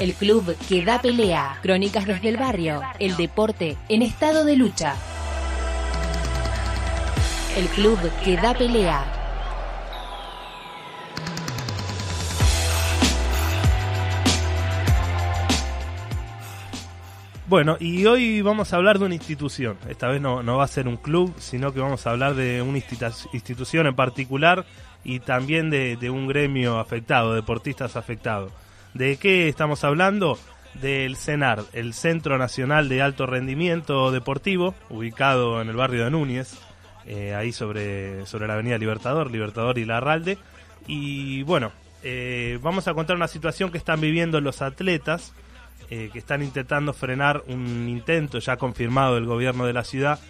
El club que da pelea. Crónicas desde el barrio. El deporte en estado de lucha. El club que da pelea. Bueno, y hoy vamos a hablar de una institución. Esta vez no, va a ser un club, sino que vamos a hablar de una institu- institución en particular y también de un gremio afectado, deportistas afectados. ¿De qué estamos hablando? Del CENAR, el Centro Nacional de Alto Rendimiento Deportivo, ubicado en el barrio de Núñez, eh, ahí sobre, sobre la avenida Libertador, Libertador y Larralde. Y bueno, eh, vamos a contar una situación que están viviendo los atletas, eh, que están intentando frenar un intento ya confirmado del gobierno de la ciudad,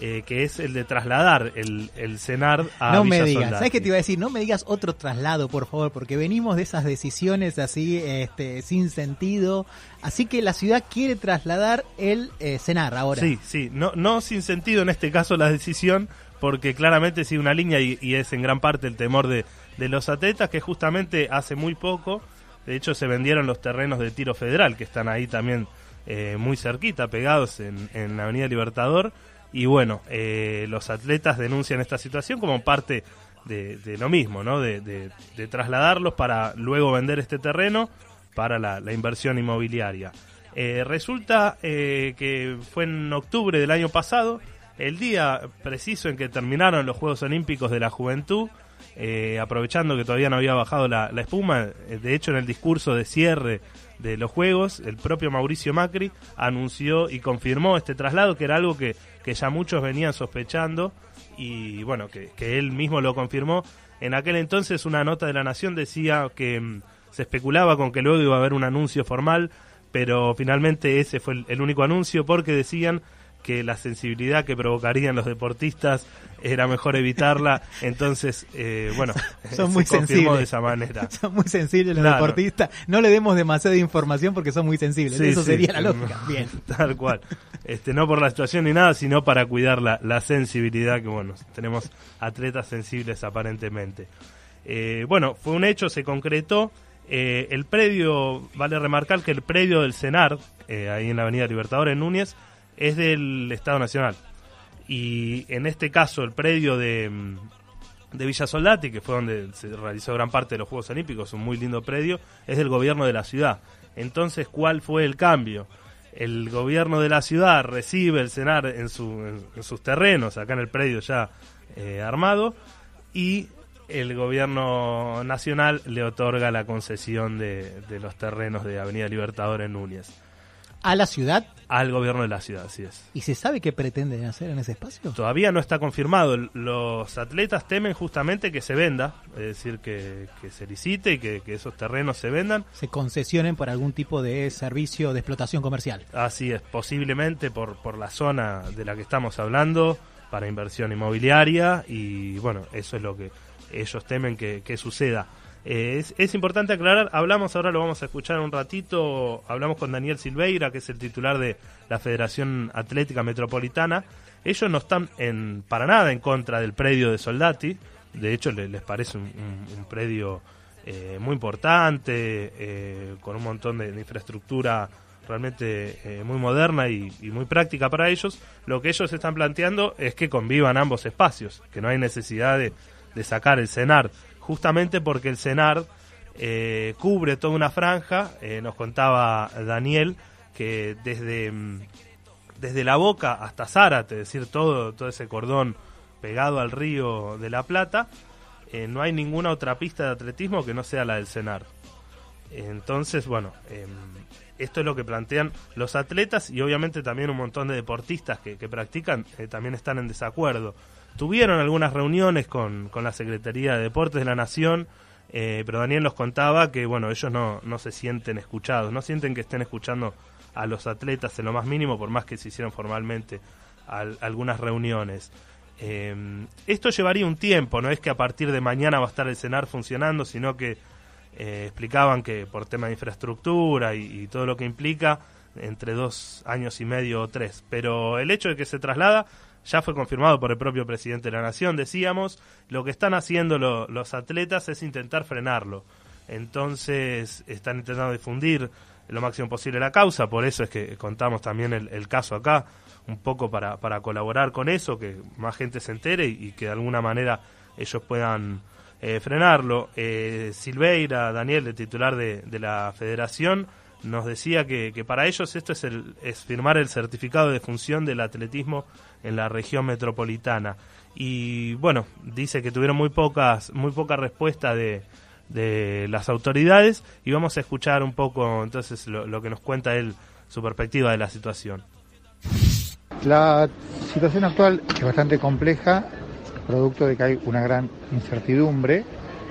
eh, que es el de trasladar el, el CENAR a no Villa me digas, Soldati. ¿sabes qué te iba a decir? No me digas otro traslado, por favor, porque venimos de esas decisiones así, este, sin sentido. Así que la ciudad quiere trasladar el eh, CENAR ahora. Sí, sí, no, no sin sentido en este caso la decisión, porque claramente sigue una línea y, y es en gran parte el temor de, de los atletas, que justamente hace muy poco, de hecho se vendieron los terrenos de tiro federal, que están ahí también eh, muy cerquita, pegados en, en la Avenida Libertador, y bueno, eh, los atletas denuncian esta situación como parte de, lo mismo, ¿no? De, trasladarlos para luego vender este terreno para la, inversión inmobiliaria. Eh, resulta eh, que fue en octubre del año pasado, el día preciso en que terminaron los Juegos Olímpicos de la Juventud, eh, aprovechando que todavía no había bajado la, espuma, de hecho en el discurso de cierre de los Juegos, el propio Mauricio Macri anunció y confirmó este traslado, que era algo que, que ya muchos venían sospechando, y bueno, que, que él mismo lo confirmó. En aquel entonces una nota de la Nación decía que mm, se especulaba con que luego iba a haber un anuncio formal, pero finalmente ese fue el, el único anuncio porque decían que la sensibilidad que provocarían los deportistas era mejor evitarla, entonces, eh, bueno, Son se muy confirmó sensibles. de esa manera. Son muy sensibles los Claro. deportistas. No le demos demasiada información porque son muy sensibles. Sí, Eso sí. sería la lógica. Bien. Tal cual. Este, no por la situación ni nada, sino para cuidar la, la sensibilidad que, bueno, tenemos atletas sensibles aparentemente. Eh, bueno, fue un hecho, se concretó. Eh, el predio, vale remarcar que el predio del CENAR, eh, ahí en la Avenida Libertador, en Núñez, es del Estado Nacional. Y en este caso, el predio de, mm, de Villa Soldati, que fue donde se realizó gran parte de los Juegos Olímpicos, un muy lindo predio, es del gobierno de la ciudad. Entonces, ¿cuál fue el cambio? El gobierno de la ciudad recibe el CENAR en, su- en- sus terrenos, acá en el predio ya eh, armado, y el gobierno nacional le otorga la concesión de, de los terrenos de Avenida Libertador en Núñez A la ciudad. al gobierno de la ciudad, así es. ¿Y se sabe qué pretenden hacer en ese espacio? Todavía no está confirmado. Los atletas temen justamente que se venda, es decir, que, que se licite y que, que esos terrenos se vendan. Se concesionen por algún tipo de servicio de explotación comercial. Así es, posiblemente por, por la zona de la que estamos hablando, para inversión inmobiliaria, y bueno, eso es lo que ellos temen que, que suceda. Eh, es, importante aclarar, hablamos, ahora lo vamos a escuchar un ratito, hablamos con Daniel Silveira, que es el titular de la Federación Atlética Metropolitana. Ellos no están en, para nada en contra del predio de Soldati, de hecho le- les parece un, predio eh, muy importante, eh, con un montón de, infraestructura realmente muy moderna y, muy práctica para ellos. Lo que ellos están planteando es que convivan ambos espacios, que no hay necesidad de sacar el CENAR, justamente porque el CENAR eh, cubre toda una franja, eh, nos contaba Daniel, que desde, mm, desde la boca hasta Zárate, es decir, todo, todo ese cordón pegado al río de la Plata, eh, no hay ninguna otra pista de atletismo que no sea la del CENAR. Entonces, bueno, em, esto es lo que plantean los atletas y obviamente también un montón de deportistas que, que practican eh, también están en desacuerdo. Tuvieron algunas reuniones con, con la Secretaría de Deportes de la Nación, eh, pero Daniel nos contaba que, bueno, ellos no, no se sienten escuchados, no sienten que estén escuchando a los atletas en lo más mínimo, por más que se hicieron formalmente al- algunas reuniones. Eh, esto llevaría un tiempo, no es que a partir de mañana va a estar el CENAR funcionando, sino que eh, explicaban que por tema de infraestructura y, y todo lo que implica, entre dos años y medio o tres. Pero el hecho de que se traslada ya fue confirmado por el propio presidente de la Nación, decíamos, lo que están haciendo lo- los atletas es intentar frenarlo. Entonces están intentando difundir lo máximo posible la causa, por eso es que contamos también el, caso acá, un poco para, para colaborar con eso, que más gente se entere y, que de alguna manera ellos puedan eh, frenarlo. Eh, Silveira, Daniel, el titular de, la federación, nos decía que, para ellos esto es, el, es firmar el certificado de función del atletismo en la región metropolitana. Y bueno, dice que tuvieron muy pocas, muy poca respuesta de, de las autoridades y vamos a escuchar un poco entonces lo, que nos cuenta él, su perspectiva de la situación. La situación actual es bastante compleja, producto de que hay una gran incertidumbre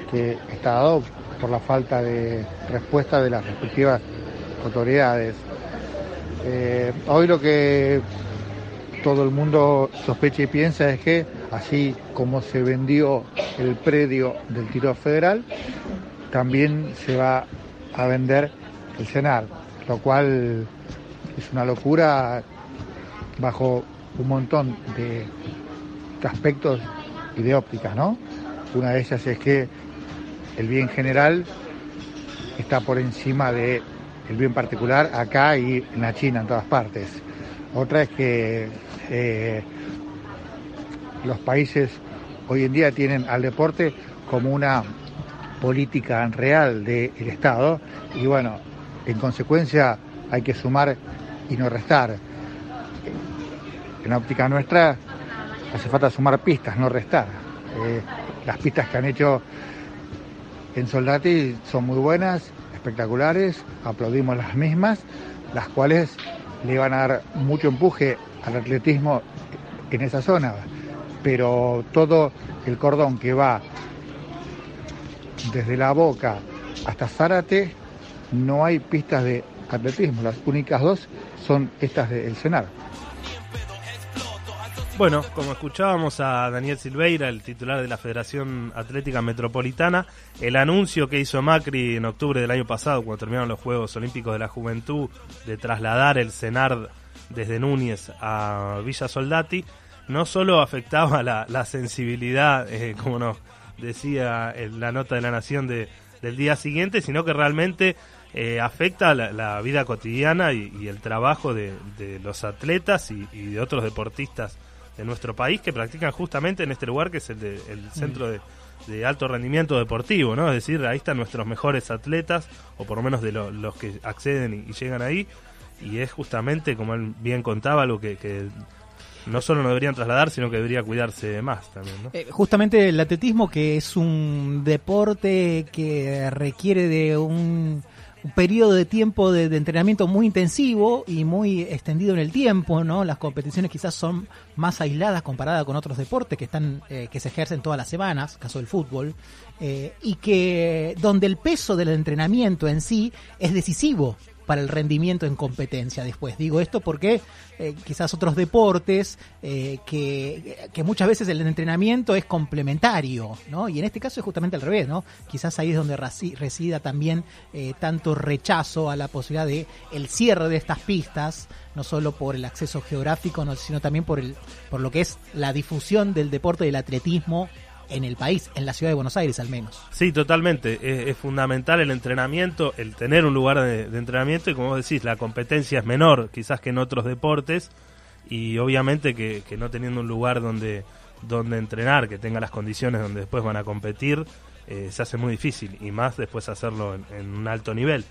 que está dado por la falta de respuesta de las respectivas autoridades. Eh, hoy lo que todo el mundo sospecha y piensa es que así como se vendió el predio del tiro federal, también se va a vender el CENAR, lo cual es una locura bajo un montón de, aspectos y de ópticas, ¿no? Una de ellas es que el bien general está por encima del bien particular acá y en la China, en todas partes. Otra es que eh, los países hoy en día tienen al deporte como una política real del Estado y bueno, en consecuencia hay que sumar y no restar. En la óptica nuestra hace falta sumar pistas, no restar. Eh, las pistas que han hecho en Soldati son muy buenas, espectaculares, aplaudimos las mismas, las cuales le van a dar mucho empuje al atletismo en esa zona, pero todo el cordón que va desde la boca hasta Zárate no hay pistas de atletismo, las únicas dos son estas del Senar. Bueno, como escuchábamos a Daniel Silveira, el titular de la Federación Atlética Metropolitana, el anuncio que hizo Macri en octubre del año pasado, cuando terminaron los Juegos Olímpicos de la Juventud, de trasladar el CENAR desde Núñez a Villa Soldati, no solo afectaba la, sensibilidad, eh, como nos decía en la nota de la Nación de, del día siguiente, sino que realmente eh, afecta la, vida cotidiana y, el trabajo de, los atletas y, de otros deportistas de nuestro país que practican justamente en este lugar que es el, el centro de, alto rendimiento deportivo, ¿no? Es decir, ahí están nuestros mejores atletas, o por lo menos de los que acceden y, llegan ahí, y es justamente, como él bien contaba, algo que, que no solo no deberían trasladar, sino que debería cuidarse más también. ¿no? Eh, justamente el atletismo, que es un deporte que requiere de un, periodo de tiempo de, entrenamiento muy intensivo y muy extendido en el tiempo, ¿no? Las competiciones quizás son más aisladas comparadas con otros deportes que están eh, que se ejercen todas las semanas, caso del fútbol, eh, y que donde el peso del entrenamiento en sí es decisivo para el rendimiento en competencia después. Digo esto porque eh, quizás otros deportes eh, que, que, muchas veces el entrenamiento es complementario, ¿no? Y en este caso es justamente al revés, ¿no? Quizás ahí es donde resida también eh, tanto rechazo a la posibilidad de el cierre de estas pistas, no solo por el acceso geográfico, sino también por el por lo que es la difusión del deporte del atletismo en el país, en la ciudad de Buenos Aires al menos. Sí, totalmente. Es, fundamental el entrenamiento, el tener un lugar de, entrenamiento y como vos decís, la competencia es menor quizás que en otros deportes y obviamente que, no teniendo un lugar donde, donde entrenar, que tenga las condiciones donde después van a competir, eh, se hace muy difícil y más después hacerlo en, un alto nivel.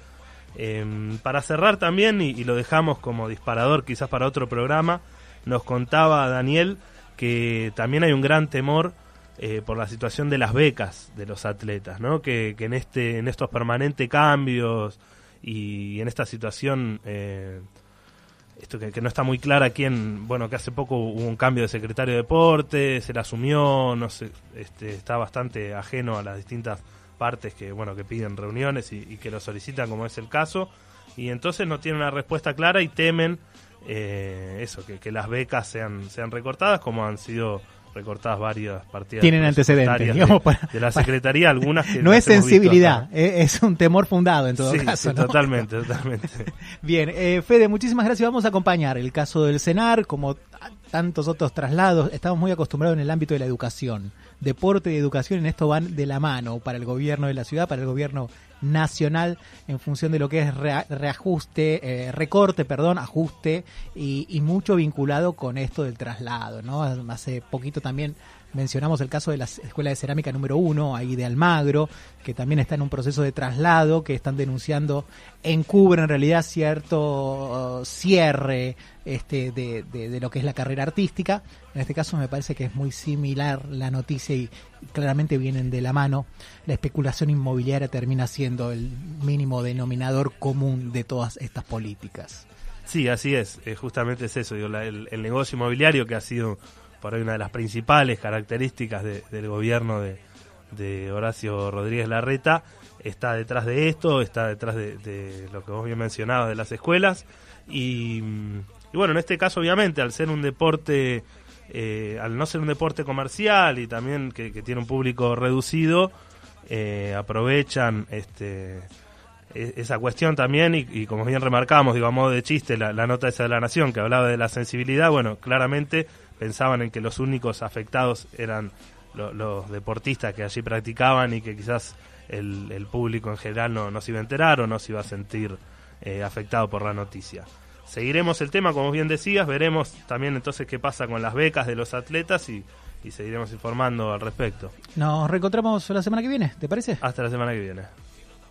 Em, para cerrar también, y lo dejamos como disparador quizás para otro programa, nos contaba Daniel que también hay un gran temor eh, por la situación de las becas de los atletas, ¿no? Que, en este, en estos permanentes cambios y en esta situación, eh, esto que, no está muy clara quién, bueno, que hace poco hubo un cambio de secretario de deportes, se la asumió, no sé, este, está bastante ajeno a las distintas partes que, bueno, que piden reuniones y, que lo solicitan, como es el caso, y entonces no tienen una respuesta clara y temen eh, eso, que, que las becas sean, sean recortadas, como han sido recortadas varias partidas. Tienen antecedentes, de, la Secretaría, algunas que No es sensibilidad, eh, es un temor fundado en todo caso. totalmente, totalmente. Bien, eh, Fede, muchísimas gracias. Vamos a acompañar el caso del CENAR, como tantos otros traslados. Estamos muy acostumbrados en el ámbito de la educación. Deporte y educación en esto van de la mano para el gobierno de la ciudad, para el gobierno nacional en función de lo que es reajuste, eh, recorte, perdón, ajuste y, y, mucho vinculado con esto del traslado, ¿no? Hace poquito también Mencionamos el caso de la Escuela de Cerámica número uno, ahí de Almagro, que también está en un proceso de traslado, que están denunciando, encubre en realidad cierto uh, cierre este, de, lo que es la carrera artística. En este caso me parece que es muy similar la noticia y claramente vienen de la mano. La especulación inmobiliaria termina siendo el mínimo denominador común de todas estas políticas. Sí, así es, eh, justamente es eso, el negocio inmobiliario que ha sido por ahí una de las principales características del gobierno de, Horacio Rodríguez Larreta está detrás de esto, está detrás de, lo que vos bien mencionabas de las escuelas. Y, bueno, en este caso obviamente al ser un deporte, eh, al no ser un deporte comercial y también que, tiene un público reducido, eh, aprovechan este e, esa cuestión también y, como bien remarcamos, digo a modo de chiste, la, la nota esa de la Nación que hablaba de la sensibilidad, bueno, claramente pensaban en que los únicos afectados eran los deportistas que allí practicaban y que quizás el, público en general no, no, se iba a enterar o no se iba a sentir eh, afectado por la noticia. Seguiremos el tema, como bien decías, veremos también entonces qué pasa con las becas de los atletas y, y seguiremos informando al respecto. Nos reencontramos la semana que viene, ¿te parece? Hasta la semana que viene.